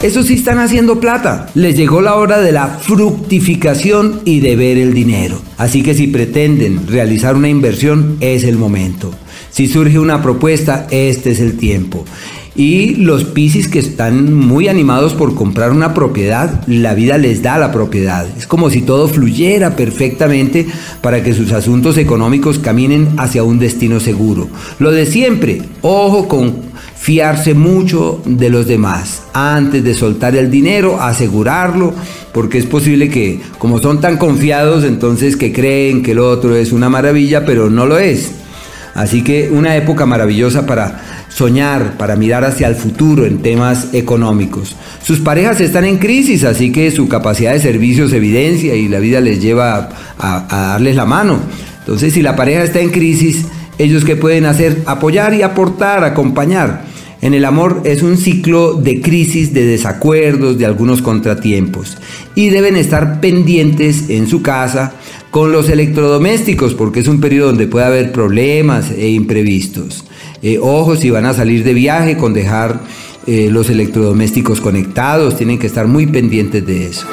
Eso sí están haciendo plata. Les llegó la hora de la fructificación y de ver el dinero. Así que si pretenden realizar una inversión, es el momento. Si surge una propuesta, este es el tiempo. Y los Piscis que están muy animados por comprar una propiedad, la vida les da la propiedad. Es como si todo fluyera perfectamente para que sus asuntos económicos caminen hacia un destino seguro. Lo de siempre, ojo con fiarse mucho de los demás. Antes de soltar el dinero, asegurarlo, porque es posible que, como son tan confiados, entonces que creen que el otro es una maravilla, pero no lo es. Así que una época maravillosa para soñar, para mirar hacia el futuro en temas económicos. Sus parejas están en crisis, así que su capacidad de servicio se evidencia y la vida les lleva a, darles la mano. Entonces, si la pareja está en crisis, ellos qué pueden hacer? Apoyar y aportar, acompañar. En el amor es un ciclo de crisis, de desacuerdos, de algunos contratiempos. Y deben estar pendientes en su casa con los electrodomésticos, porque es un periodo donde puede haber problemas e imprevistos. Eh, ojo si van a salir de viaje con dejar eh, los electrodomésticos conectados, tienen que estar muy pendientes de eso.